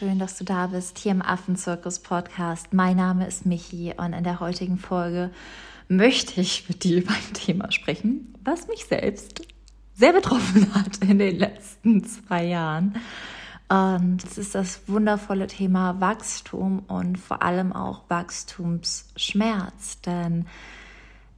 schön, dass du da bist hier im Affenzirkus Podcast. Mein Name ist Michi und in der heutigen Folge möchte ich mit dir über ein Thema sprechen, was mich selbst sehr betroffen hat in den letzten zwei Jahren. Und es ist das wundervolle Thema Wachstum und vor allem auch Wachstumsschmerz. Denn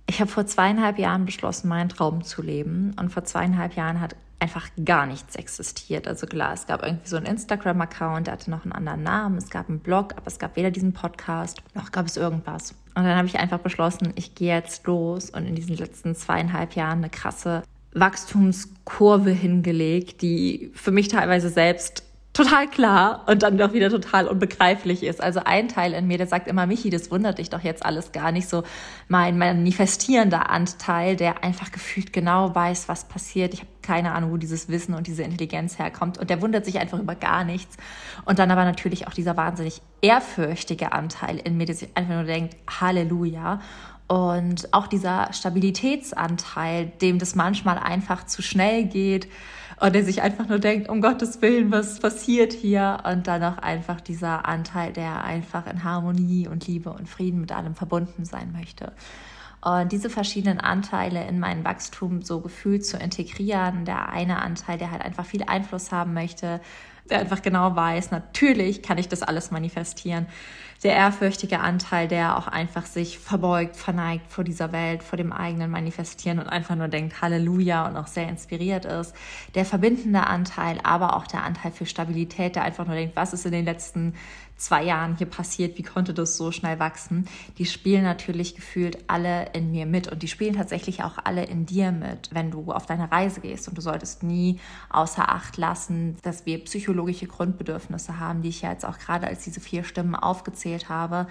ich habe vor zweieinhalb Jahren beschlossen, meinen Traum zu leben. Und vor zweieinhalb Jahren hat einfach gar nichts existiert. Also klar, es gab irgendwie so einen Instagram-Account, der hatte noch einen anderen Namen, es gab einen Blog, aber es gab weder diesen Podcast, noch gab es irgendwas. Und dann habe ich einfach beschlossen, ich gehe jetzt los und in diesen letzten zweieinhalb Jahren eine krasse Wachstumskurve hingelegt, die für mich teilweise selbst total klar und dann doch wieder total unbegreiflich ist. Also ein Teil in mir, der sagt immer, Michi, das wundert dich doch jetzt alles gar nicht so. Mein manifestierender Anteil, der einfach gefühlt genau weiß, was passiert. Ich habe keine Ahnung, wo dieses Wissen und diese Intelligenz herkommt. Und der wundert sich einfach über gar nichts. Und dann aber natürlich auch dieser wahnsinnig ehrfürchtige Anteil in mir, der sich einfach nur denkt, Halleluja. Und auch dieser Stabilitätsanteil, dem das manchmal einfach zu schnell geht und der sich einfach nur denkt, um Gottes Willen, was passiert hier? Und dann auch einfach dieser Anteil, der einfach in Harmonie und Liebe und Frieden mit allem verbunden sein möchte. Und diese verschiedenen Anteile in mein Wachstum so gefühlt zu integrieren, der eine Anteil, der halt einfach viel Einfluss haben möchte, der einfach genau weiß, natürlich kann ich das alles manifestieren der ehrfürchtige Anteil, der auch einfach sich verbeugt, verneigt vor dieser Welt, vor dem eigenen Manifestieren und einfach nur denkt Halleluja und auch sehr inspiriert ist. Der verbindende Anteil, aber auch der Anteil für Stabilität, der einfach nur denkt, was ist in den letzten zwei Jahren hier passiert, wie konnte das so schnell wachsen, die spielen natürlich gefühlt alle in mir mit und die spielen tatsächlich auch alle in dir mit, wenn du auf deine Reise gehst und du solltest nie außer Acht lassen, dass wir psychologische Grundbedürfnisse haben, die ich ja jetzt auch gerade als diese vier Stimmen aufgezählt habe,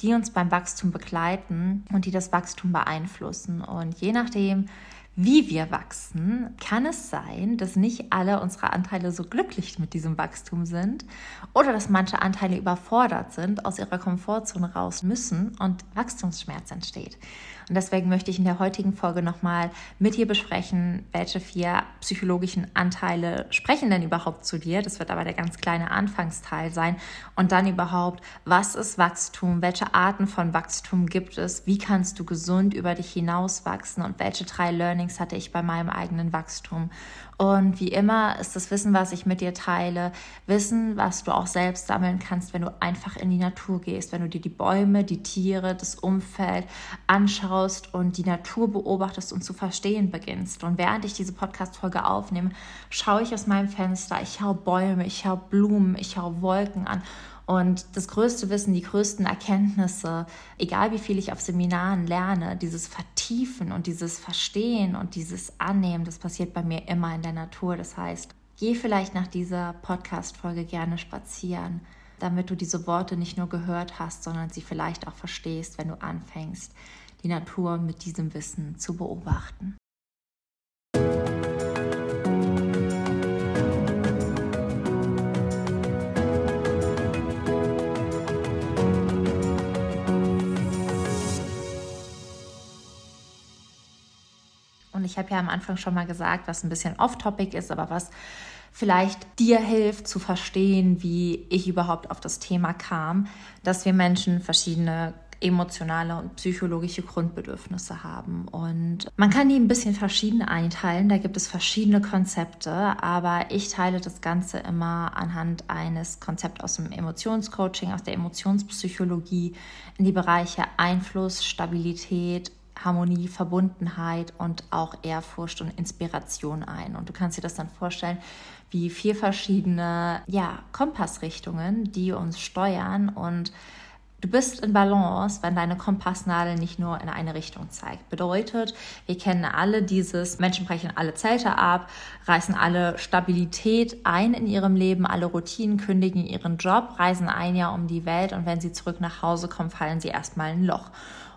die uns beim Wachstum begleiten und die das Wachstum beeinflussen. Und je nachdem, wie wir wachsen, kann es sein, dass nicht alle unsere Anteile so glücklich mit diesem Wachstum sind oder dass manche Anteile überfordert sind, aus ihrer Komfortzone raus müssen und Wachstumsschmerz entsteht. Und deswegen möchte ich in der heutigen Folge nochmal mit dir besprechen, welche vier psychologischen Anteile sprechen denn überhaupt zu dir. Das wird aber der ganz kleine Anfangsteil sein. Und dann überhaupt, was ist Wachstum? Welche Arten von Wachstum gibt es? Wie kannst du gesund über dich hinaus wachsen? Und welche drei Learnings hatte ich bei meinem eigenen Wachstum? Und wie immer ist das Wissen, was ich mit dir teile, Wissen, was du auch selbst sammeln kannst, wenn du einfach in die Natur gehst, wenn du dir die Bäume, die Tiere, das Umfeld anschaust und die Natur beobachtest und zu verstehen beginnst. Und während ich diese Podcast-Folge aufnehme, schaue ich aus meinem Fenster, ich schaue Bäume, ich schaue Blumen, ich schaue Wolken an und das größte Wissen, die größten Erkenntnisse, egal wie viel ich auf Seminaren lerne, dieses Vertiefen und dieses Verstehen und dieses Annehmen, das passiert bei mir immer in der Natur. Das heißt, geh vielleicht nach dieser Podcast-Folge gerne spazieren, damit du diese Worte nicht nur gehört hast, sondern sie vielleicht auch verstehst, wenn du anfängst, die Natur mit diesem Wissen zu beobachten. Und ich habe ja am Anfang schon mal gesagt, was ein bisschen off-topic ist, aber was vielleicht dir hilft zu verstehen, wie ich überhaupt auf das Thema kam, dass wir Menschen verschiedene emotionale und psychologische Grundbedürfnisse haben. Und man kann die ein bisschen verschieden einteilen. Da gibt es verschiedene Konzepte, aber ich teile das Ganze immer anhand eines Konzepts aus dem Emotionscoaching, aus der Emotionspsychologie in die Bereiche Einfluss, Stabilität, Harmonie, Verbundenheit und auch Ehrfurcht und Inspiration ein. Und du kannst dir das dann vorstellen wie vier verschiedene ja, Kompassrichtungen, die uns steuern und Du bist in Balance, wenn deine Kompassnadel nicht nur in eine Richtung zeigt. Bedeutet, wir kennen alle dieses, Menschen brechen alle Zelte ab, reißen alle Stabilität ein in ihrem Leben, alle Routinen kündigen ihren Job, reisen ein Jahr um die Welt und wenn sie zurück nach Hause kommen, fallen sie erstmal ein Loch.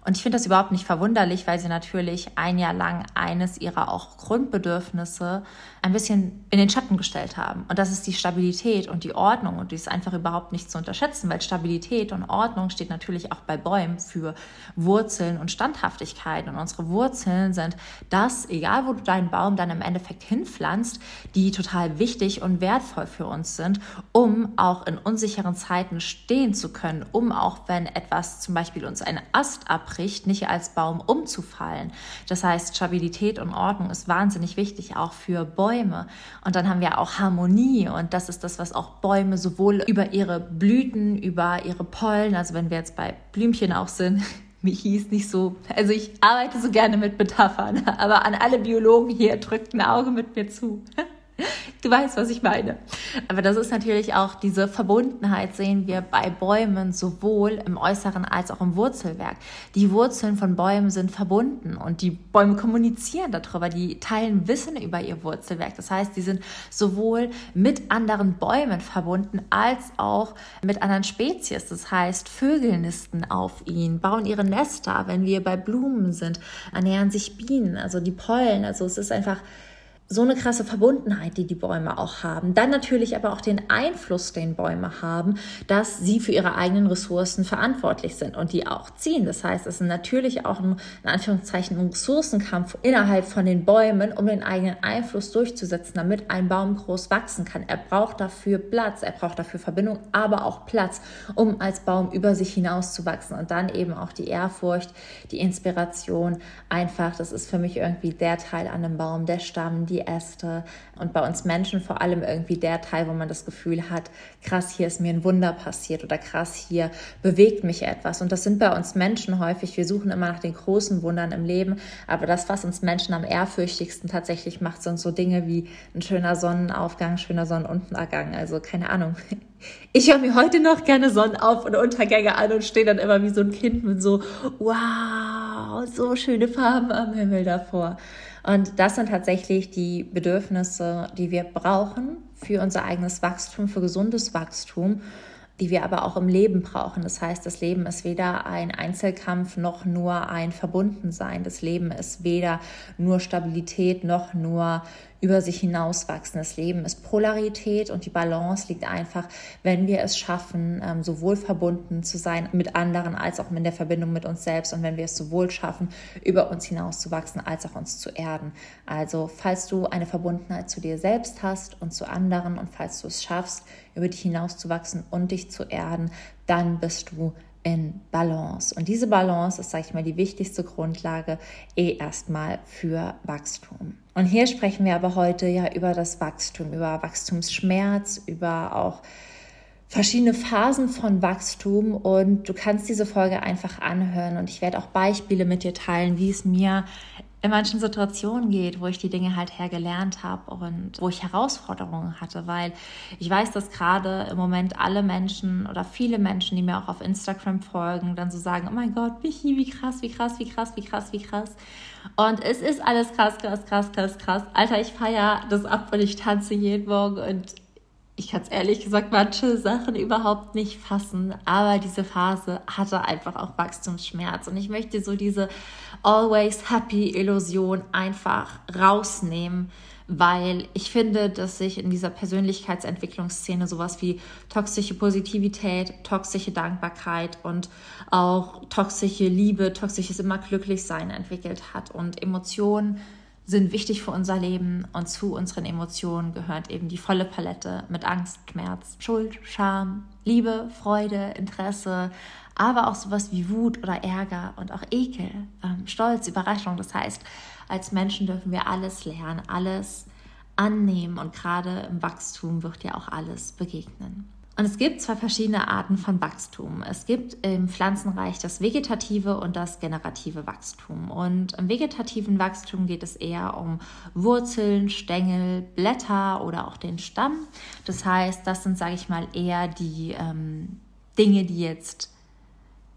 Und ich finde das überhaupt nicht verwunderlich, weil sie natürlich ein Jahr lang eines ihrer auch Grundbedürfnisse ein bisschen in den Schatten gestellt haben. Und das ist die Stabilität und die Ordnung. Und die ist einfach überhaupt nicht zu unterschätzen, weil Stabilität und Ordnung steht natürlich auch bei Bäumen für Wurzeln und Standhaftigkeit. Und unsere Wurzeln sind das, egal wo du deinen Baum dann im Endeffekt hinpflanzt, die total wichtig und wertvoll für uns sind, um auch in unsicheren Zeiten stehen zu können, um auch wenn etwas zum Beispiel uns einen Ast ab abbricht, nicht als Baum umzufallen. Das heißt, Stabilität und Ordnung ist wahnsinnig wichtig, auch für Bäume. Und dann haben wir auch Harmonie und das ist das, was auch Bäume sowohl über ihre Blüten, über ihre Pollen, also wenn wir jetzt bei Blümchen auch sind, mich hieß nicht so, also ich arbeite so gerne mit Metaphern, aber an alle Biologen hier drückt ein Auge mit mir zu. Du weißt, was ich meine. Aber das ist natürlich auch diese Verbundenheit, sehen wir bei Bäumen sowohl im Äußeren als auch im Wurzelwerk. Die Wurzeln von Bäumen sind verbunden und die Bäume kommunizieren darüber, die teilen Wissen über ihr Wurzelwerk. Das heißt, die sind sowohl mit anderen Bäumen verbunden als auch mit anderen Spezies. Das heißt, Vögel nisten auf ihnen, bauen ihre Nester. Wenn wir bei Blumen sind, ernähren sich Bienen, also die Pollen. Also es ist einfach so eine krasse Verbundenheit, die die Bäume auch haben. Dann natürlich aber auch den Einfluss, den Bäume haben, dass sie für ihre eigenen Ressourcen verantwortlich sind und die auch ziehen. Das heißt, es ist natürlich auch ein, in Anführungszeichen ein Ressourcenkampf innerhalb von den Bäumen, um den eigenen Einfluss durchzusetzen, damit ein Baum groß wachsen kann. Er braucht dafür Platz, er braucht dafür Verbindung, aber auch Platz, um als Baum über sich hinaus zu wachsen. Und dann eben auch die Ehrfurcht, die Inspiration. Einfach, das ist für mich irgendwie der Teil an einem Baum, der Stamm, die Äste und bei uns Menschen vor allem irgendwie der Teil, wo man das Gefühl hat, krass, hier ist mir ein Wunder passiert oder krass, hier bewegt mich etwas. Und das sind bei uns Menschen häufig, wir suchen immer nach den großen Wundern im Leben, aber das, was uns Menschen am ehrfürchtigsten tatsächlich macht, sind so Dinge wie ein schöner Sonnenaufgang, schöner Sonnenuntergang. Also keine Ahnung. Ich höre mir heute noch gerne Sonnenauf- und Untergänge an und stehe dann immer wie so ein Kind mit so, wow, so schöne Farben am Himmel davor. Und das sind tatsächlich die Bedürfnisse, die wir brauchen für unser eigenes Wachstum, für gesundes Wachstum, die wir aber auch im Leben brauchen. Das heißt, das Leben ist weder ein Einzelkampf noch nur ein Verbundensein. Das Leben ist weder nur Stabilität noch nur über sich hinauswachsendes Leben ist Polarität und die Balance liegt einfach, wenn wir es schaffen, ähm, sowohl verbunden zu sein mit anderen als auch in der Verbindung mit uns selbst und wenn wir es sowohl schaffen, über uns hinauszuwachsen als auch uns zu erden. Also falls du eine Verbundenheit zu dir selbst hast und zu anderen und falls du es schaffst, über dich hinauszuwachsen und dich zu erden, dann bist du in Balance. Und diese Balance ist, sage ich mal, die wichtigste Grundlage eh erstmal für Wachstum. Und hier sprechen wir aber heute ja über das Wachstum, über Wachstumsschmerz, über auch verschiedene Phasen von Wachstum. Und du kannst diese Folge einfach anhören. Und ich werde auch Beispiele mit dir teilen, wie es mir in manchen Situationen geht, wo ich die Dinge halt hergelernt habe und wo ich Herausforderungen hatte, weil ich weiß, dass gerade im Moment alle Menschen oder viele Menschen, die mir auch auf Instagram folgen, dann so sagen, oh mein Gott, Michi, wie krass, wie krass, wie krass, wie krass, wie krass. Und es ist alles krass, krass, krass, krass, krass. Alter, ich feiere das ab und ich tanze jeden Morgen und ich kann es ehrlich gesagt manche Sachen überhaupt nicht fassen, aber diese Phase hatte einfach auch Wachstumsschmerz und ich möchte so diese always happy Illusion einfach rausnehmen, weil ich finde, dass sich in dieser Persönlichkeitsentwicklungsszene sowas wie toxische Positivität, toxische Dankbarkeit und auch toxische Liebe, toxisches immer glücklich sein entwickelt hat. Und Emotionen sind wichtig für unser Leben und zu unseren Emotionen gehört eben die volle Palette mit Angst, Schmerz, Schuld, Scham, Liebe, Freude, Interesse, aber auch sowas wie Wut oder Ärger und auch Ekel, ähm, Stolz, Überraschung. Das heißt, als Menschen dürfen wir alles lernen, alles annehmen und gerade im Wachstum wird ja auch alles begegnen. Und es gibt zwei verschiedene Arten von Wachstum. Es gibt im Pflanzenreich das vegetative und das generative Wachstum. Und im vegetativen Wachstum geht es eher um Wurzeln, Stängel, Blätter oder auch den Stamm. Das heißt, das sind, sage ich mal, eher die ähm, Dinge, die jetzt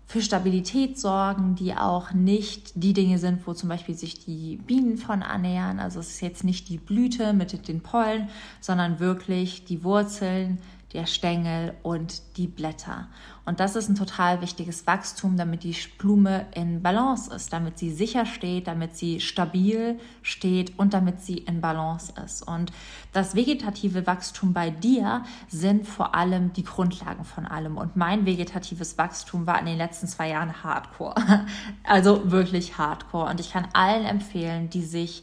für Stabilität sorgen, die auch nicht die Dinge sind, wo zum Beispiel sich die Bienen von ernähren. Also es ist jetzt nicht die Blüte mit den Pollen, sondern wirklich die Wurzeln, der Stängel und die Blätter. Und das ist ein total wichtiges Wachstum, damit die Blume in Balance ist, damit sie sicher steht, damit sie stabil steht und damit sie in Balance ist. Und das vegetative Wachstum bei dir sind vor allem die Grundlagen von allem. Und mein vegetatives Wachstum war in den letzten zwei Jahren Hardcore. Also wirklich Hardcore. Und ich kann allen empfehlen, die sich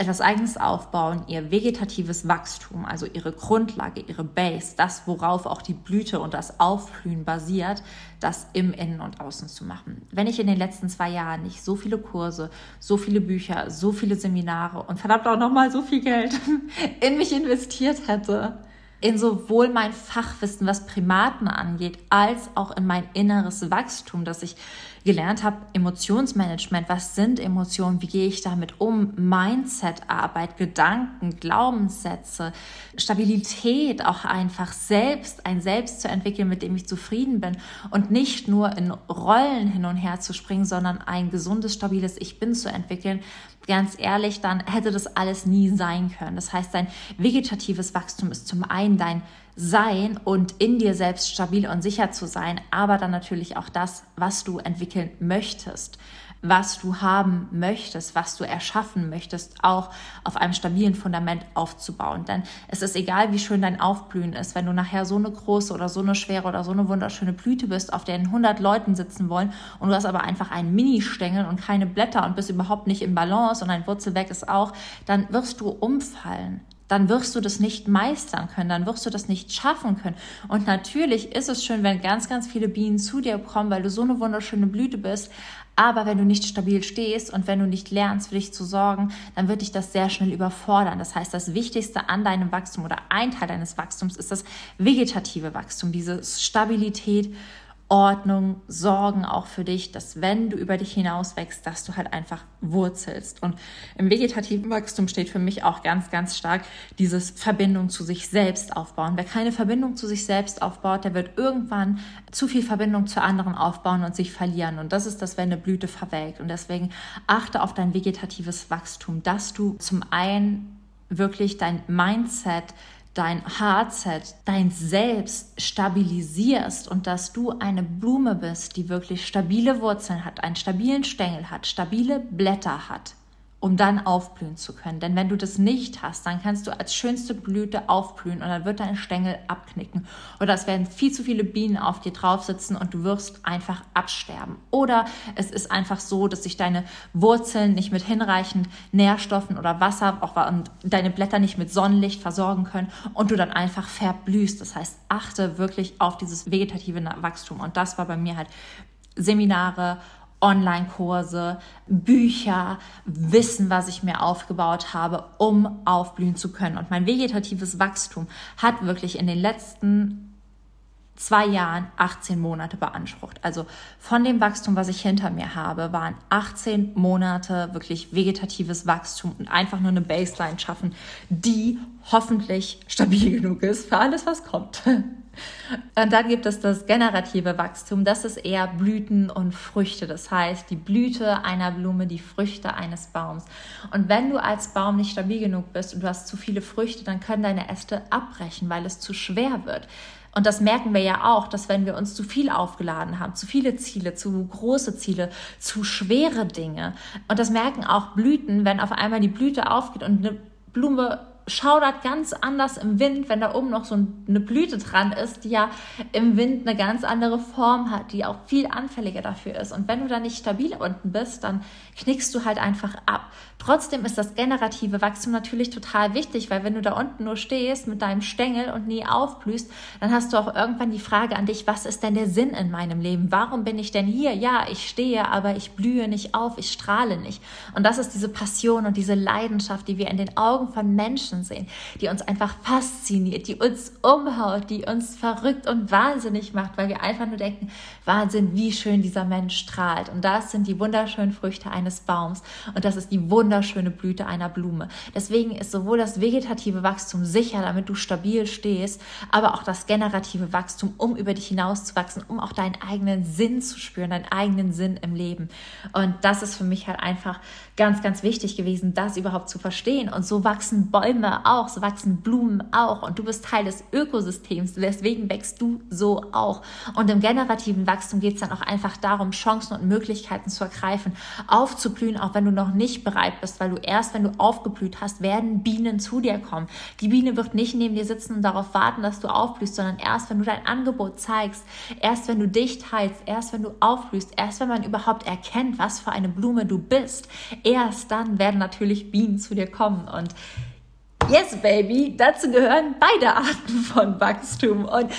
etwas Eigenes aufbauen, ihr vegetatives Wachstum, also ihre Grundlage, ihre Base, das, worauf auch die Blüte und das Aufblühen basiert, das im Innen und Außen zu machen. Wenn ich in den letzten zwei Jahren nicht so viele Kurse, so viele Bücher, so viele Seminare und verdammt auch nochmal so viel Geld in mich investiert hätte, in sowohl mein Fachwissen, was Primaten angeht, als auch in mein inneres Wachstum, dass ich gelernt habe, Emotionsmanagement, was sind Emotionen, wie gehe ich damit um, Mindset-Arbeit, Gedanken, Glaubenssätze, Stabilität, auch einfach selbst, ein Selbst zu entwickeln, mit dem ich zufrieden bin und nicht nur in Rollen hin und her zu springen, sondern ein gesundes, stabiles Ich bin zu entwickeln, ganz ehrlich, dann hätte das alles nie sein können. Das heißt, dein vegetatives Wachstum ist zum einen dein sein und in dir selbst stabil und sicher zu sein, aber dann natürlich auch das, was du entwickeln möchtest, was du haben möchtest, was du erschaffen möchtest, auch auf einem stabilen Fundament aufzubauen. Denn es ist egal, wie schön dein Aufblühen ist, wenn du nachher so eine große oder so eine schwere oder so eine wunderschöne Blüte bist, auf der 100 Leuten sitzen wollen und du hast aber einfach einen Mini-Stängel und keine Blätter und bist überhaupt nicht im Balance und dein Wurzelwerk ist auch, dann wirst du umfallen dann wirst du das nicht meistern können, dann wirst du das nicht schaffen können. Und natürlich ist es schön, wenn ganz, ganz viele Bienen zu dir kommen, weil du so eine wunderschöne Blüte bist. Aber wenn du nicht stabil stehst und wenn du nicht lernst, für dich zu sorgen, dann wird dich das sehr schnell überfordern. Das heißt, das Wichtigste an deinem Wachstum oder ein Teil deines Wachstums ist das vegetative Wachstum, diese Stabilität Ordnung, Sorgen auch für dich, dass wenn du über dich hinaus wächst, dass du halt einfach wurzelst. Und im vegetativen Wachstum steht für mich auch ganz, ganz stark dieses Verbindung zu sich selbst aufbauen. Wer keine Verbindung zu sich selbst aufbaut, der wird irgendwann zu viel Verbindung zu anderen aufbauen und sich verlieren. Und das ist das, wenn eine Blüte verwelkt. Und deswegen achte auf dein vegetatives Wachstum, dass du zum einen wirklich dein Mindset dein Heartset, dein Selbst stabilisierst und dass du eine Blume bist, die wirklich stabile Wurzeln hat, einen stabilen Stängel hat, stabile Blätter hat um dann aufblühen zu können. Denn wenn du das nicht hast, dann kannst du als schönste Blüte aufblühen und dann wird dein Stängel abknicken. Oder es werden viel zu viele Bienen auf dir drauf sitzen und du wirst einfach absterben. Oder es ist einfach so, dass sich deine Wurzeln nicht mit hinreichend Nährstoffen oder Wasser auch, und deine Blätter nicht mit Sonnenlicht versorgen können und du dann einfach verblühst. Das heißt, achte wirklich auf dieses vegetative Wachstum. Und das war bei mir halt Seminare, Online-Kurse, Bücher, Wissen, was ich mir aufgebaut habe, um aufblühen zu können. Und mein vegetatives Wachstum hat wirklich in den letzten zwei Jahren 18 Monate beansprucht. Also von dem Wachstum, was ich hinter mir habe, waren 18 Monate wirklich vegetatives Wachstum und einfach nur eine Baseline schaffen, die hoffentlich stabil genug ist für alles, was kommt. Und dann gibt es das generative Wachstum, das ist eher Blüten und Früchte. Das heißt, die Blüte einer Blume, die Früchte eines Baums. Und wenn du als Baum nicht stabil genug bist und du hast zu viele Früchte, dann können deine Äste abbrechen, weil es zu schwer wird. Und das merken wir ja auch, dass wenn wir uns zu viel aufgeladen haben, zu viele Ziele, zu große Ziele, zu schwere Dinge. Und das merken auch Blüten, wenn auf einmal die Blüte aufgeht und eine Blume schaudert ganz anders im Wind, wenn da oben noch so eine Blüte dran ist, die ja im Wind eine ganz andere Form hat, die auch viel anfälliger dafür ist. Und wenn du da nicht stabil unten bist, dann knickst du halt einfach ab. Trotzdem ist das generative Wachstum natürlich total wichtig, weil wenn du da unten nur stehst mit deinem Stängel und nie aufblühst, dann hast du auch irgendwann die Frage an dich, was ist denn der Sinn in meinem Leben? Warum bin ich denn hier? Ja, ich stehe, aber ich blühe nicht auf, ich strahle nicht. Und das ist diese Passion und diese Leidenschaft, die wir in den Augen von Menschen sehen, die uns einfach fasziniert, die uns umhaut, die uns verrückt und wahnsinnig macht, weil wir einfach nur denken, Wahnsinn, wie schön dieser Mensch strahlt. Und das sind die wunderschönen Früchte eines Baums und das ist die wunderschöne Blüte einer Blume. Deswegen ist sowohl das vegetative Wachstum sicher, damit du stabil stehst, aber auch das generative Wachstum, um über dich hinaus zu wachsen, um auch deinen eigenen Sinn zu spüren, deinen eigenen Sinn im Leben. Und das ist für mich halt einfach ganz, ganz wichtig gewesen, das überhaupt zu verstehen. Und so wachsen Bäume auch, so wachsen Blumen auch und du bist Teil des Ökosystems, deswegen wächst du so auch. Und im generativen Wachstum geht es dann auch einfach darum, Chancen und Möglichkeiten zu ergreifen, aufzublühen, auch wenn du noch nicht bereit bist, weil du erst, wenn du aufgeblüht hast, werden Bienen zu dir kommen. Die Biene wird nicht neben dir sitzen und darauf warten, dass du aufblühst, sondern erst, wenn du dein Angebot zeigst, erst wenn du dich teilst, erst wenn du aufblühst, erst wenn man überhaupt erkennt, was für eine Blume du bist, erst dann werden natürlich Bienen zu dir kommen. Und Yes, Baby, dazu gehören beide Arten von Wachstum. Und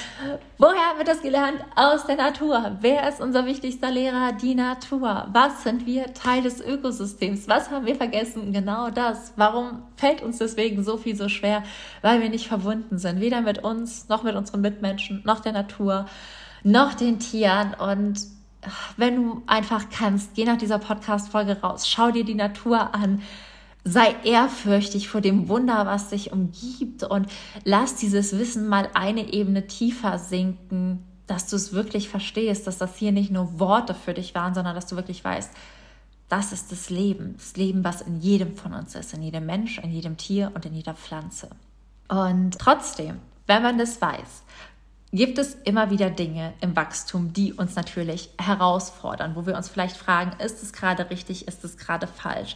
woher haben wir das gelernt? Aus der Natur. Wer ist unser wichtigster Lehrer? Die Natur. Was sind wir? Teil des Ökosystems. Was haben wir vergessen? Genau das. Warum fällt uns deswegen so viel so schwer? Weil wir nicht verbunden sind. Weder mit uns, noch mit unseren Mitmenschen, noch der Natur, noch den Tieren. Und wenn du einfach kannst, geh nach dieser Podcast-Folge raus, schau dir die Natur an, sei ehrfürchtig vor dem Wunder, was dich umgibt und lass dieses Wissen mal eine Ebene tiefer sinken, dass du es wirklich verstehst, dass das hier nicht nur Worte für dich waren, sondern dass du wirklich weißt, das ist das Leben, das Leben, was in jedem von uns ist, in jedem Mensch, in jedem Tier und in jeder Pflanze. Und trotzdem, wenn man das weiß, gibt es immer wieder Dinge im Wachstum, die uns natürlich herausfordern, wo wir uns vielleicht fragen, ist es gerade richtig, ist es gerade falsch?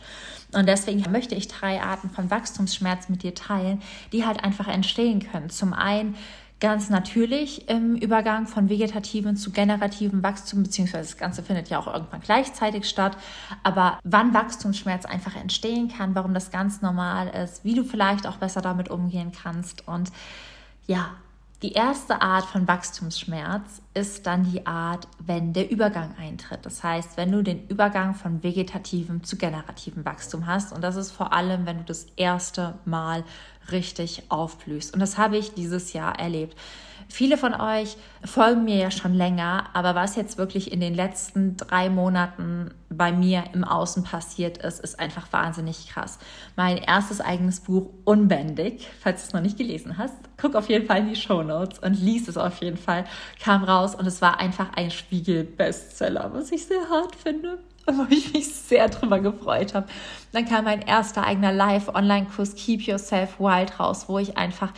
Und deswegen möchte ich drei Arten von Wachstumsschmerz mit dir teilen, die halt einfach entstehen können. Zum einen ganz natürlich im Übergang von vegetativen zu generativen Wachstum, beziehungsweise das Ganze findet ja auch irgendwann gleichzeitig statt. Aber wann Wachstumsschmerz einfach entstehen kann, warum das ganz normal ist, wie du vielleicht auch besser damit umgehen kannst und ja, die erste Art von Wachstumsschmerz ist dann die Art, wenn der Übergang eintritt. Das heißt, wenn du den Übergang von vegetativem zu generativem Wachstum hast. Und das ist vor allem, wenn du das erste Mal richtig aufblühst. Und das habe ich dieses Jahr erlebt. Viele von euch folgen mir ja schon länger, aber was jetzt wirklich in den letzten drei Monaten bei mir im Außen passiert ist, ist einfach wahnsinnig krass. Mein erstes eigenes Buch Unbändig, falls du es noch nicht gelesen hast, guck auf jeden Fall in die Show Notes und lies es auf jeden Fall, kam raus und es war einfach ein Spiegel-Bestseller, was ich sehr hart finde wo ich mich sehr drüber gefreut habe. Dann kam mein erster eigener Live-Online-Kurs Keep Yourself Wild raus, wo ich einfach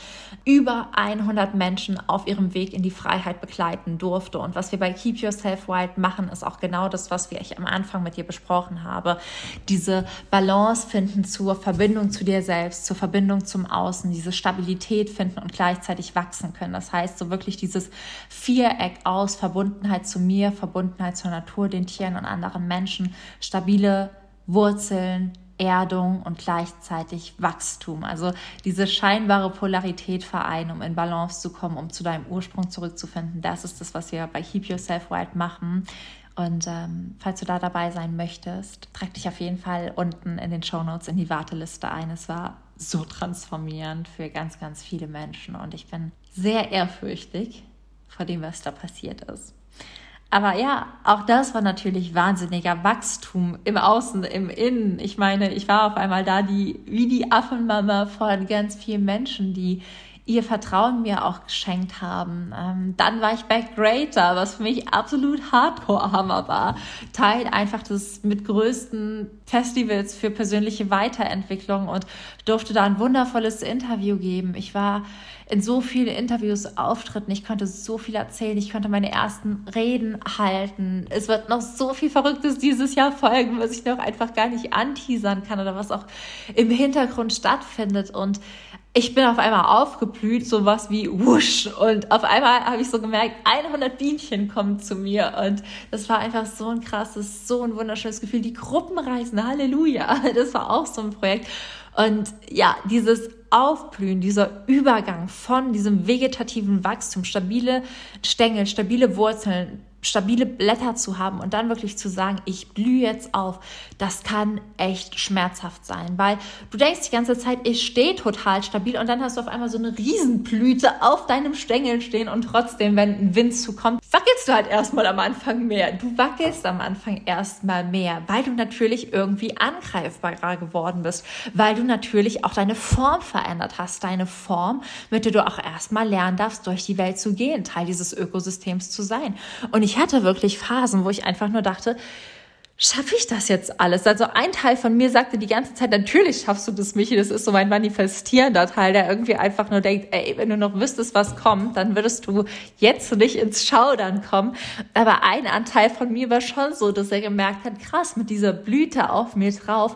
über 100 Menschen auf ihrem Weg in die Freiheit begleiten durfte. Und was wir bei Keep Yourself Wild machen, ist auch genau das, was ich am Anfang mit dir besprochen habe. Diese Balance finden zur Verbindung zu dir selbst, zur Verbindung zum Außen, diese Stabilität finden und gleichzeitig wachsen können. Das heißt, so wirklich dieses Viereck aus Verbundenheit zu mir, Verbundenheit zur Natur, den Tieren und anderen Menschen stabile Wurzeln, Erdung und gleichzeitig Wachstum. Also diese scheinbare Polarität vereinen, um in Balance zu kommen, um zu deinem Ursprung zurückzufinden. Das ist das, was wir bei Keep Yourself Wild machen. Und ähm, falls du da dabei sein möchtest, trag dich auf jeden Fall unten in den Show Notes in die Warteliste ein. Es war so transformierend für ganz, ganz viele Menschen und ich bin sehr ehrfürchtig vor dem, was da passiert ist. Aber ja, auch das war natürlich wahnsinniger Wachstum im Außen, im Innen. Ich meine, ich war auf einmal da, die, wie die Affenmama von ganz vielen Menschen, die ihr Vertrauen mir auch geschenkt haben. Ähm, dann war ich bei Greater, was für mich absolut Hardcore-Hammer war. Teil einfach des mit größten Festivals für persönliche Weiterentwicklung und durfte da ein wundervolles Interview geben. Ich war in so viele Interviews, Auftritten, ich konnte so viel erzählen, ich konnte meine ersten Reden halten. Es wird noch so viel Verrücktes dieses Jahr folgen, was ich noch einfach gar nicht anteasern kann oder was auch im Hintergrund stattfindet und ich bin auf einmal aufgeblüht, sowas wie wusch. Und auf einmal habe ich so gemerkt, 100 Bienchen kommen zu mir. Und das war einfach so ein krasses, so ein wunderschönes Gefühl. Die Gruppenreisen, Halleluja. Das war auch so ein Projekt. Und ja, dieses Aufblühen, dieser Übergang von diesem vegetativen Wachstum, stabile Stängel, stabile Wurzeln, stabile Blätter zu haben und dann wirklich zu sagen, ich blühe jetzt auf, das kann echt schmerzhaft sein, weil du denkst die ganze Zeit, ich stehe total stabil und dann hast du auf einmal so eine Riesenblüte auf deinem Stängel stehen und trotzdem, wenn ein Wind zukommt, wackelst du halt erstmal am Anfang mehr. Du wackelst am Anfang erstmal mehr, weil du natürlich irgendwie angreifbarer geworden bist, weil du natürlich auch deine Form verändert hast, deine Form, mit der du auch erstmal lernen darfst, durch die Welt zu gehen, Teil dieses Ökosystems zu sein. Und ich hatte wirklich Phasen, wo ich einfach nur dachte, schaffe ich das jetzt alles? Also ein Teil von mir sagte die ganze Zeit, natürlich schaffst du das, Michi. Das ist so mein manifestierender Teil, der irgendwie einfach nur denkt, ey, wenn du noch wüsstest, was kommt, dann würdest du jetzt nicht ins Schaudern kommen. Aber ein Anteil von mir war schon so, dass er gemerkt hat, krass, mit dieser Blüte auf mir drauf,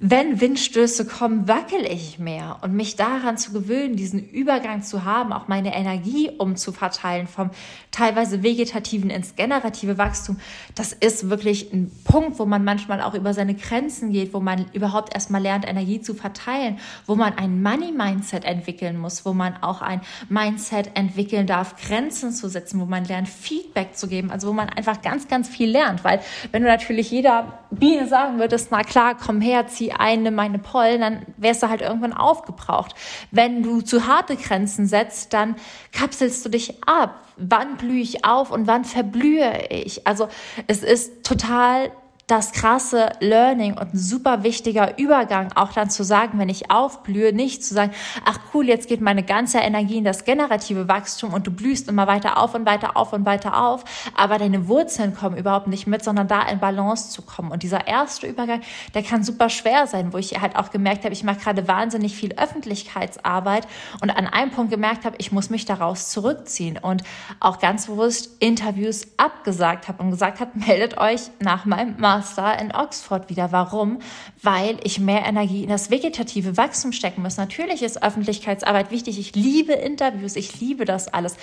wenn Windstöße kommen, wackel ich mehr. Und mich daran zu gewöhnen, diesen Übergang zu haben, auch meine Energie umzuverteilen vom teilweise vegetativen ins generative Wachstum, das ist wirklich ein Punkt, wo man manchmal auch über seine Grenzen geht, wo man überhaupt erstmal lernt, Energie zu verteilen, wo man ein Money-Mindset entwickeln muss, wo man auch ein Mindset entwickeln darf, Grenzen zu setzen, wo man lernt, Feedback zu geben, also wo man einfach ganz, ganz viel lernt. Weil wenn du natürlich jeder Biene sagen würdest, na klar, komm her, zieh eine meine Pollen, dann wärst du halt irgendwann aufgebraucht. Wenn du zu harte Grenzen setzt, dann kapselst du dich ab. Wann blühe ich auf und wann verblühe ich? Also es ist total das krasse Learning und ein super wichtiger Übergang, auch dann zu sagen, wenn ich aufblühe, nicht zu sagen, ach cool, jetzt geht meine ganze Energie in das generative Wachstum und du blühst immer weiter auf und weiter auf und weiter auf, aber deine Wurzeln kommen überhaupt nicht mit, sondern da in Balance zu kommen. Und dieser erste Übergang, der kann super schwer sein, wo ich halt auch gemerkt habe, ich mache gerade wahnsinnig viel Öffentlichkeitsarbeit und an einem Punkt gemerkt habe, ich muss mich daraus zurückziehen und auch ganz bewusst Interviews abgesagt habe und gesagt habe, meldet euch nach meinem Master Master in Oxford wieder. Warum? Weil ich mehr Energie in das vegetative Wachstum stecken muss. Natürlich ist Öffentlichkeitsarbeit wichtig. Ich liebe Interviews. Ich liebe das alles.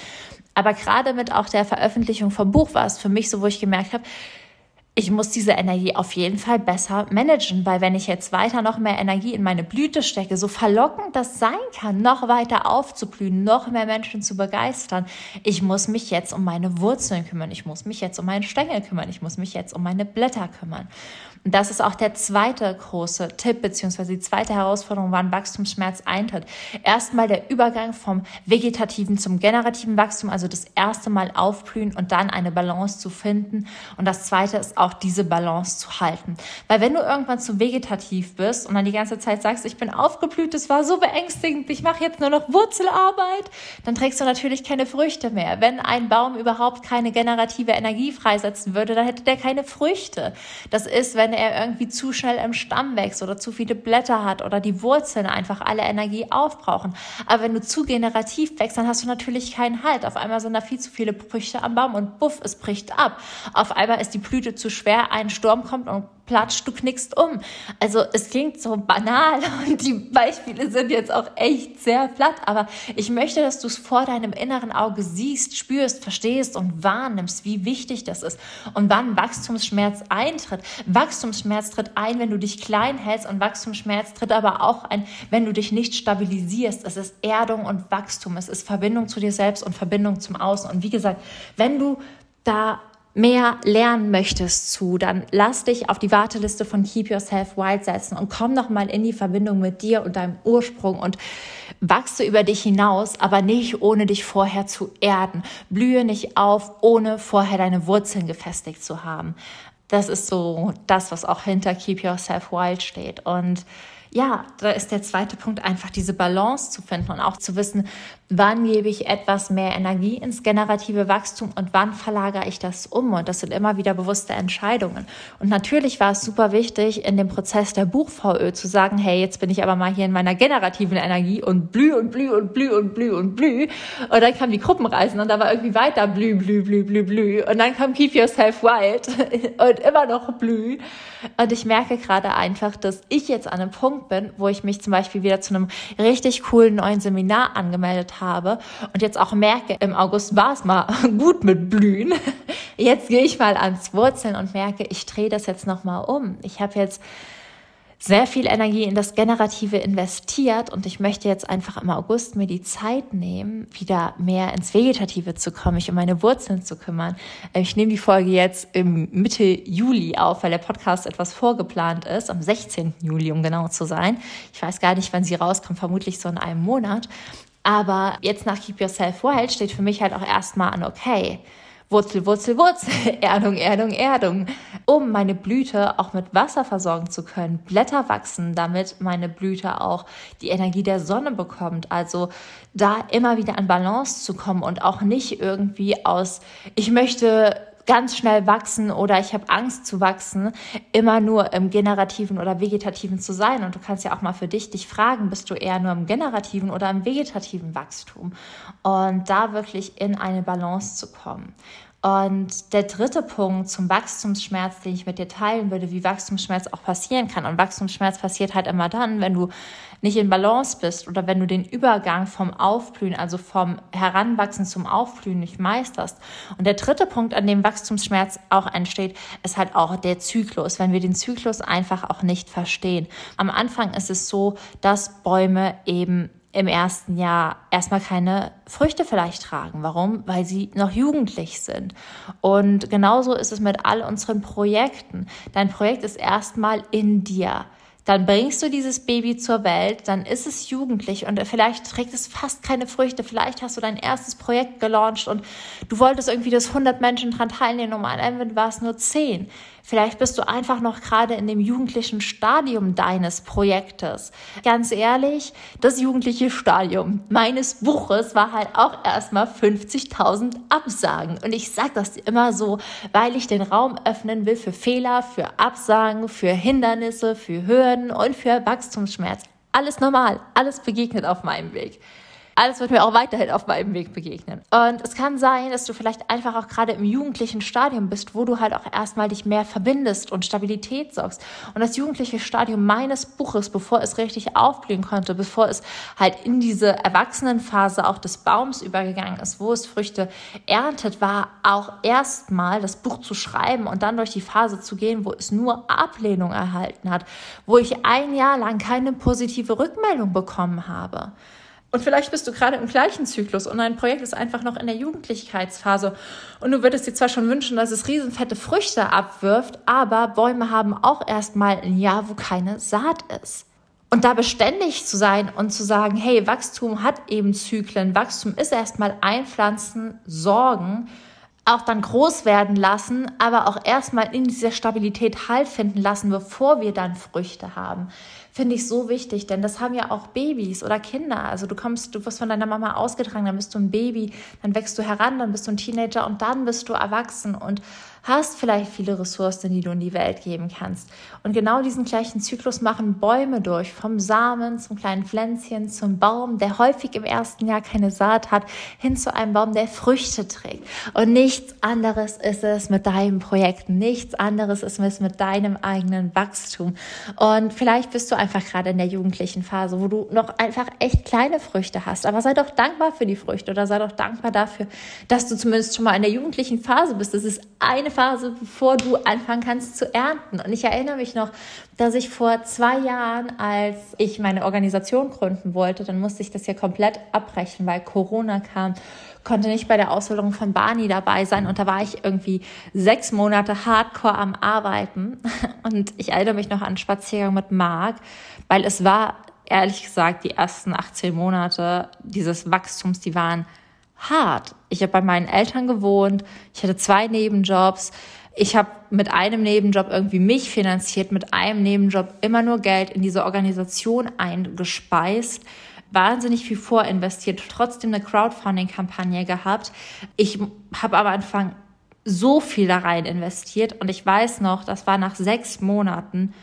Aber gerade mit auch der Veröffentlichung vom Buch war es für mich so, wo ich gemerkt habe, ich muss diese Energie auf jeden Fall besser managen, weil wenn ich jetzt weiter noch mehr Energie in meine Blüte stecke, so verlockend das sein kann, noch weiter aufzublühen, noch mehr Menschen zu begeistern, ich muss mich jetzt um meine Wurzeln kümmern, ich muss mich jetzt um meinen Stängel kümmern, ich muss mich jetzt um meine Blätter kümmern. Und das ist auch der zweite große Tipp, beziehungsweise die zweite Herausforderung, wann Wachstumsschmerz eintritt. Erstmal der Übergang vom vegetativen zum generativen Wachstum, also das erste Mal aufblühen und dann eine Balance zu finden. Und das zweite ist auch diese Balance zu halten. Weil wenn du irgendwann zu vegetativ bist und dann die ganze Zeit sagst, ich bin aufgeblüht, das war so beängstigend, ich mache jetzt nur noch Wurzelarbeit, dann trägst du natürlich keine Früchte mehr. Wenn ein Baum überhaupt keine generative Energie freisetzen würde, dann hätte der keine Früchte. Das ist, wenn er irgendwie zu schnell im Stamm wächst oder zu viele Blätter hat oder die Wurzeln einfach alle Energie aufbrauchen. Aber wenn du zu generativ wächst, dann hast du natürlich keinen Halt. Auf einmal sind da viel zu viele Früchte am Baum und buff, es bricht ab. Auf einmal ist die Blüte zu schwer, ein Sturm kommt und platsch, du knickst um. Also es klingt so banal und die Beispiele sind jetzt auch echt sehr platt, aber ich möchte, dass du es vor deinem inneren Auge siehst, spürst, verstehst und wahrnimmst, wie wichtig das ist und wann Wachstumsschmerz eintritt. Wachstumsschmerz tritt ein, wenn du dich klein hältst und Wachstumsschmerz tritt aber auch ein, wenn du dich nicht stabilisierst. Es ist Erdung und Wachstum, es ist Verbindung zu dir selbst und Verbindung zum Außen. Und wie gesagt, wenn du da mehr lernen möchtest zu, dann lass dich auf die Warteliste von Keep Yourself Wild setzen und komm noch mal in die Verbindung mit dir und deinem Ursprung und wachse über dich hinaus, aber nicht ohne dich vorher zu erden. Blühe nicht auf, ohne vorher deine Wurzeln gefestigt zu haben. Das ist so das, was auch hinter Keep Yourself Wild steht und ja, da ist der zweite Punkt einfach diese Balance zu finden und auch zu wissen, wann gebe ich etwas mehr Energie ins generative Wachstum und wann verlagere ich das um. Und das sind immer wieder bewusste Entscheidungen. Und natürlich war es super wichtig, in dem Prozess der Buch-VÖ zu sagen, hey, jetzt bin ich aber mal hier in meiner generativen Energie und blüh und blüh und blüh und blüh und blüh. Und dann kamen die Gruppenreisen und da war irgendwie weiter blüh, blüh, blüh, blüh, blüh. Und dann kam Keep Yourself Wild und immer noch blüh. Und ich merke gerade einfach, dass ich jetzt an einem Punkt bin, wo ich mich zum Beispiel wieder zu einem richtig coolen neuen Seminar angemeldet habe und jetzt auch merke, im August war es mal gut mit Blühen. Jetzt gehe ich mal ans Wurzeln und merke, ich drehe das jetzt nochmal um. Ich habe jetzt sehr viel Energie in das Generative investiert und ich möchte jetzt einfach im August mir die Zeit nehmen, wieder mehr ins Vegetative zu kommen, mich um meine Wurzeln zu kümmern. Ich nehme die Folge jetzt im Mitte Juli auf, weil der Podcast etwas vorgeplant ist, am 16. Juli, um genau zu sein. Ich weiß gar nicht, wann sie rauskommt, vermutlich so in einem Monat. Aber jetzt nach Keep Yourself Wild steht für mich halt auch erstmal an, okay, Wurzel, Wurzel, Wurzel, Erdung, Erdung, Erdung, um meine Blüte auch mit Wasser versorgen zu können. Blätter wachsen, damit meine Blüte auch die Energie der Sonne bekommt. Also da immer wieder an Balance zu kommen und auch nicht irgendwie aus, ich möchte ganz schnell wachsen oder ich habe Angst zu wachsen, immer nur im generativen oder vegetativen zu sein. Und du kannst ja auch mal für dich dich fragen, bist du eher nur im generativen oder im vegetativen Wachstum? Und da wirklich in eine Balance zu kommen. Und der dritte Punkt zum Wachstumsschmerz, den ich mit dir teilen würde, wie Wachstumsschmerz auch passieren kann. Und Wachstumsschmerz passiert halt immer dann, wenn du nicht in Balance bist oder wenn du den Übergang vom Aufblühen, also vom Heranwachsen zum Aufblühen nicht meisterst. Und der dritte Punkt, an dem Wachstumsschmerz auch entsteht, ist halt auch der Zyklus, wenn wir den Zyklus einfach auch nicht verstehen. Am Anfang ist es so, dass Bäume eben im ersten Jahr erstmal keine Früchte vielleicht tragen. Warum? Weil sie noch jugendlich sind. Und genauso ist es mit all unseren Projekten. Dein Projekt ist erstmal in dir. Dann bringst du dieses Baby zur Welt, dann ist es jugendlich und vielleicht trägt es fast keine Früchte. Vielleicht hast du dein erstes Projekt gelauncht und du wolltest irgendwie, dass 100 Menschen daran teilnehmen und am Ende war es nur 10. Vielleicht bist du einfach noch gerade in dem jugendlichen Stadium deines Projektes. Ganz ehrlich, das jugendliche Stadium meines Buches war halt auch erstmal 50.000 Absagen. Und ich sage das immer so, weil ich den Raum öffnen will für Fehler, für Absagen, für Hindernisse, für Hürden und für Wachstumsschmerz. Alles normal, alles begegnet auf meinem Weg alles wird mir auch weiterhin auf meinem Weg begegnen. Und es kann sein, dass du vielleicht einfach auch gerade im jugendlichen Stadium bist, wo du halt auch erstmal dich mehr verbindest und Stabilität sorgst. Und das jugendliche Stadium meines Buches, bevor es richtig aufblühen konnte, bevor es halt in diese Erwachsenenphase auch des Baums übergegangen ist, wo es Früchte erntet, war auch erstmal das Buch zu schreiben und dann durch die Phase zu gehen, wo es nur Ablehnung erhalten hat, wo ich ein Jahr lang keine positive Rückmeldung bekommen habe. Und vielleicht bist du gerade im gleichen Zyklus und dein Projekt ist einfach noch in der Jugendlichkeitsphase. Und du würdest dir zwar schon wünschen, dass es riesenfette Früchte abwirft, aber Bäume haben auch erstmal ein Jahr, wo keine Saat ist. Und da beständig zu sein und zu sagen, hey, Wachstum hat eben Zyklen. Wachstum ist erstmal einpflanzen, sorgen, auch dann groß werden lassen, aber auch erstmal in dieser Stabilität Halt finden lassen, bevor wir dann Früchte haben finde ich so wichtig, denn das haben ja auch Babys oder Kinder. Also du kommst, du wirst von deiner Mama ausgetragen, dann bist du ein Baby, dann wächst du heran, dann bist du ein Teenager und dann bist du erwachsen und hast vielleicht viele Ressourcen, die du in die Welt geben kannst. Und genau diesen gleichen Zyklus machen Bäume durch, vom Samen zum kleinen Pflänzchen zum Baum, der häufig im ersten Jahr keine Saat hat, hin zu einem Baum, der Früchte trägt. Und nichts anderes ist es mit deinem Projekt, nichts anderes ist es mit deinem eigenen Wachstum. Und vielleicht bist du einfach gerade in der jugendlichen Phase, wo du noch einfach echt kleine Früchte hast. Aber sei doch dankbar für die Früchte oder sei doch dankbar dafür, dass du zumindest schon mal in der jugendlichen Phase bist. Das ist eine Phase, bevor du anfangen kannst zu ernten. Und ich erinnere mich noch, dass ich vor zwei Jahren, als ich meine Organisation gründen wollte, dann musste ich das ja komplett abbrechen, weil Corona kam, konnte nicht bei der Ausbildung von Barney dabei sein und da war ich irgendwie sechs Monate hardcore am Arbeiten. Und ich erinnere mich noch an Spaziergang mit Marc, weil es war ehrlich gesagt die ersten 18 Monate dieses Wachstums, die waren hart. Ich habe bei meinen Eltern gewohnt, ich hatte zwei Nebenjobs. Ich habe mit einem Nebenjob irgendwie mich finanziert, mit einem Nebenjob immer nur Geld in diese Organisation eingespeist, wahnsinnig viel vorinvestiert, trotzdem eine Crowdfunding-Kampagne gehabt. Ich habe am Anfang so viel da rein investiert und ich weiß noch, das war nach sechs Monaten,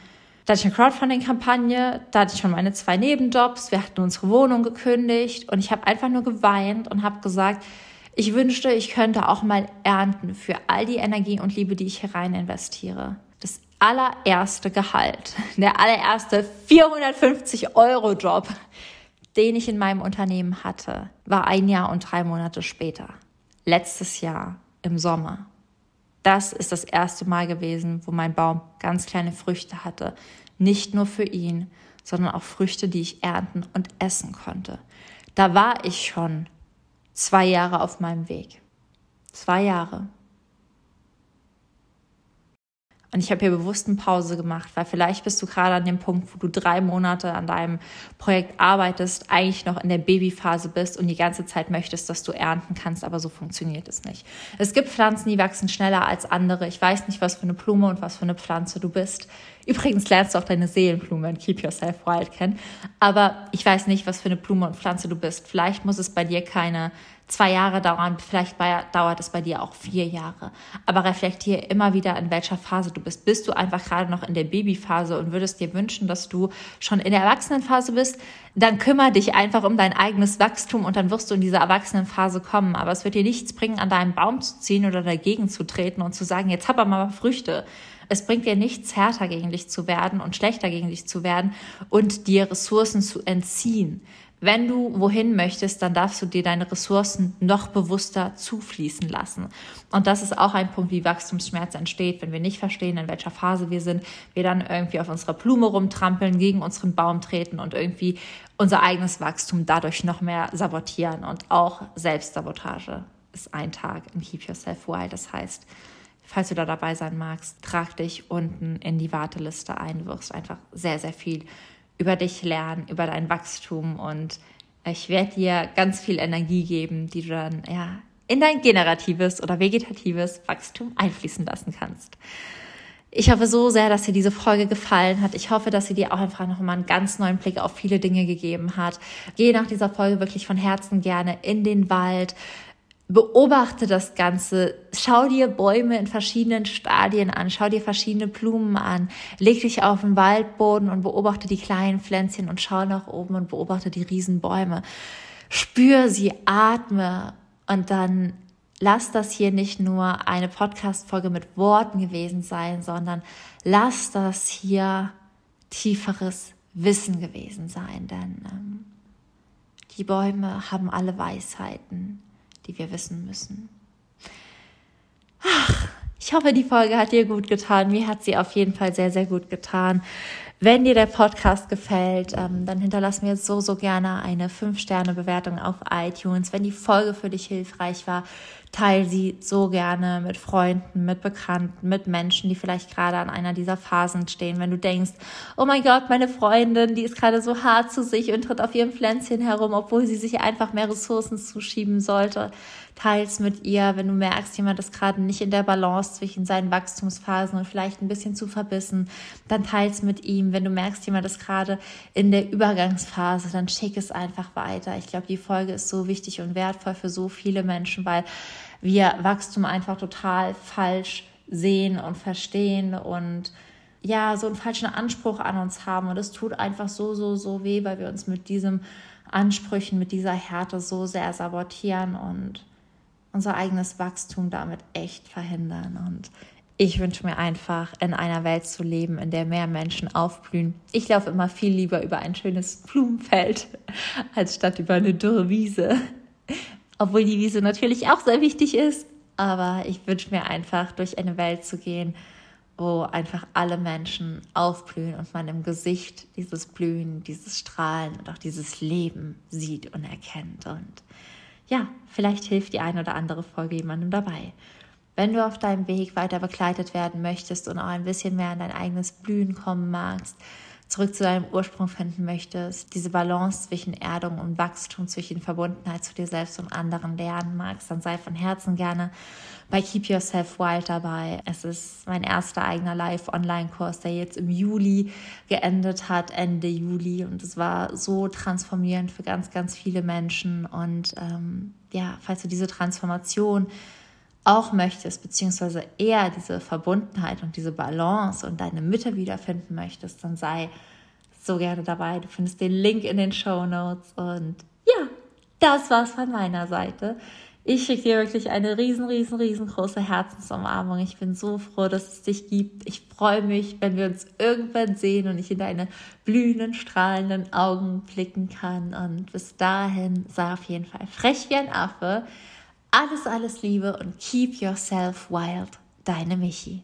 da hatte ich eine Crowdfunding-Kampagne, da hatte ich schon meine zwei Nebenjobs, wir hatten unsere Wohnung gekündigt und ich habe einfach nur geweint und habe gesagt, ich wünschte, ich könnte auch mal ernten für all die Energie und Liebe, die ich hier rein investiere. Das allererste Gehalt, der allererste 450 Euro Job, den ich in meinem Unternehmen hatte, war ein Jahr und drei Monate später. Letztes Jahr im Sommer. Das ist das erste Mal gewesen, wo mein Baum ganz kleine Früchte hatte. Nicht nur für ihn, sondern auch Früchte, die ich ernten und essen konnte. Da war ich schon zwei Jahre auf meinem Weg. Zwei Jahre. Und ich habe hier bewusst eine Pause gemacht, weil vielleicht bist du gerade an dem Punkt, wo du drei Monate an deinem Projekt arbeitest, eigentlich noch in der Babyphase bist und die ganze Zeit möchtest, dass du ernten kannst, aber so funktioniert es nicht. Es gibt Pflanzen, die wachsen schneller als andere. Ich weiß nicht, was für eine Blume und was für eine Pflanze du bist. Übrigens lernst du auch deine Seelenblume in Keep Yourself Wild kennen. Aber ich weiß nicht, was für eine Blume und Pflanze du bist. Vielleicht muss es bei dir keine zwei Jahre dauern, vielleicht bei, dauert es bei dir auch vier Jahre. Aber reflektiere immer wieder, in welcher Phase du bist. Bist du einfach gerade noch in der Babyphase und würdest dir wünschen, dass du schon in der Erwachsenenphase bist, dann kümmere dich einfach um dein eigenes Wachstum und dann wirst du in diese Erwachsenenphase kommen. Aber es wird dir nichts bringen, an deinem Baum zu ziehen oder dagegen zu treten und zu sagen, jetzt hab aber mal Früchte. Es bringt dir nichts, härter gegen dich zu werden und schlechter gegen dich zu werden und dir Ressourcen zu entziehen. Wenn du wohin möchtest, dann darfst du dir deine Ressourcen noch bewusster zufließen lassen. Und das ist auch ein Punkt, wie Wachstumsschmerz entsteht, wenn wir nicht verstehen, in welcher Phase wir sind, wir dann irgendwie auf unserer Blume rumtrampeln, gegen unseren Baum treten und irgendwie unser eigenes Wachstum dadurch noch mehr sabotieren. Und auch Selbstsabotage ist ein Tag in Keep Yourself Wild. Das heißt, falls du da dabei sein magst, trag dich unten in die Warteliste ein. Wirst einfach sehr, sehr viel über dich lernen, über dein Wachstum und ich werde dir ganz viel Energie geben, die du dann ja in dein generatives oder vegetatives Wachstum einfließen lassen kannst. Ich hoffe so sehr, dass dir diese Folge gefallen hat. Ich hoffe, dass sie dir auch einfach nochmal einen ganz neuen Blick auf viele Dinge gegeben hat. Geh nach dieser Folge wirklich von Herzen gerne in den Wald beobachte das Ganze, schau dir Bäume in verschiedenen Stadien an, schau dir verschiedene Blumen an, leg dich auf den Waldboden und beobachte die kleinen Pflänzchen und schau nach oben und beobachte die Riesenbäume. Spür sie, atme und dann lass das hier nicht nur eine Podcast-Folge mit Worten gewesen sein, sondern lass das hier tieferes Wissen gewesen sein, denn ähm, die Bäume haben alle Weisheiten die wir wissen müssen. Ach, ich hoffe, die Folge hat dir gut getan. Mir hat sie auf jeden Fall sehr, sehr gut getan. Wenn dir der Podcast gefällt, ähm, dann hinterlass mir so, so gerne eine 5-Sterne-Bewertung auf iTunes. Wenn die Folge für dich hilfreich war, teile sie so gerne mit Freunden, mit Bekannten, mit Menschen, die vielleicht gerade an einer dieser Phasen stehen. Wenn du denkst, oh mein Gott, meine Freundin, die ist gerade so hart zu sich und tritt auf ihrem Pflänzchen herum, obwohl sie sich einfach mehr Ressourcen zuschieben sollte, teils mit ihr. Wenn du merkst, jemand ist gerade nicht in der Balance zwischen seinen Wachstumsphasen und vielleicht ein bisschen zu verbissen, dann teils mit ihm. Wenn du merkst, jemand ist gerade in der Übergangsphase, dann schick es einfach weiter. Ich glaube, die Folge ist so wichtig und wertvoll für so viele Menschen, weil wir Wachstum einfach total falsch sehen und verstehen und ja, so einen falschen Anspruch an uns haben. Und es tut einfach so, so, so weh, weil wir uns mit diesen Ansprüchen, mit dieser Härte so sehr sabotieren und unser eigenes Wachstum damit echt verhindern. Und ich wünsche mir einfach, in einer Welt zu leben, in der mehr Menschen aufblühen. Ich laufe immer viel lieber über ein schönes Blumenfeld, als statt über eine dürre Wiese. Obwohl die Wiese natürlich auch sehr wichtig ist. Aber ich wünsche mir einfach, durch eine Welt zu gehen, wo einfach alle Menschen aufblühen und man im Gesicht dieses Blühen, dieses Strahlen und auch dieses Leben sieht und erkennt. Und ja, vielleicht hilft die eine oder andere Folge jemandem dabei. Wenn du auf deinem Weg weiter begleitet werden möchtest und auch ein bisschen mehr in dein eigenes Blühen kommen magst, zurück zu deinem Ursprung finden möchtest, diese Balance zwischen Erdung und Wachstum, zwischen Verbundenheit zu dir selbst und anderen lernen magst, dann sei von Herzen gerne bei Keep Yourself Wild dabei. Es ist mein erster eigener Live-Online-Kurs, der jetzt im Juli geendet hat, Ende Juli. Und es war so transformierend für ganz, ganz viele Menschen. Und ähm, ja, falls du diese Transformation auch möchtest, beziehungsweise eher diese Verbundenheit und diese Balance und deine Mitte wiederfinden möchtest, dann sei so gerne dabei. Du findest den Link in den Show Notes und ja, das war's von meiner Seite. Ich schicke dir wirklich eine riesen, riesen, riesengroße Herzensumarmung. Ich bin so froh, dass es dich gibt. Ich freue mich, wenn wir uns irgendwann sehen und ich in deine blühenden, strahlenden Augen blicken kann. Und bis dahin sei auf jeden Fall frech wie ein Affe. Alles, alles Liebe und keep yourself wild. Deine Michi.